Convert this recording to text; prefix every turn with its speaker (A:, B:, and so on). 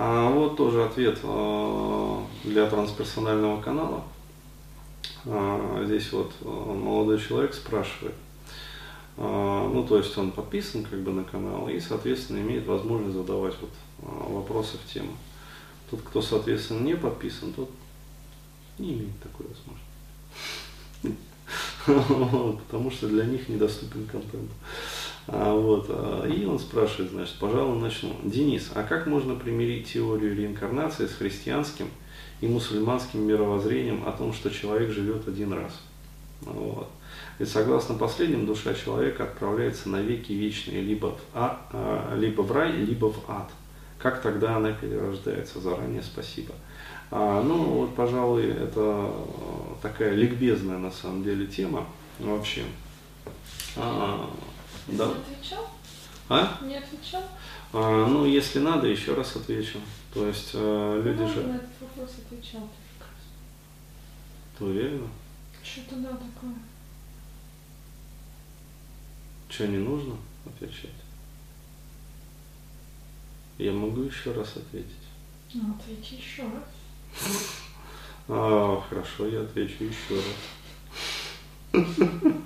A: А вот тоже ответ э, для трансперсонального канала. А, здесь вот молодой человек спрашивает. А, ну, то есть он подписан как бы на канал и, соответственно, имеет возможность задавать вот а, вопросы в тему. Тот, кто, соответственно, не подписан, тот не имеет такой возможности. Потому что для них недоступен контент. А, вот, а, и он спрашивает, значит, пожалуй, начну. Денис, а как можно примирить теорию реинкарнации с христианским и мусульманским мировоззрением о том, что человек живет один раз? Вот. Ведь согласно последним, душа человека отправляется на веки вечные либо в, а, а, либо в рай, либо в ад. Как тогда она перерождается? Заранее спасибо. А, ну, вот, пожалуй, это такая ликбезная на самом деле тема вообще.
B: А, да. Не отвечал?
A: А?
B: Не отвечал?
A: А, ну, если надо, еще раз отвечу. То есть э, люди
B: ну,
A: же...
B: на этот вопрос отвечал
A: ты уверена?
B: Что-то да такое.
A: Что, не нужно отвечать? Я могу еще раз ответить.
B: Ну, ответи еще раз.
A: А, хорошо, я отвечу еще раз.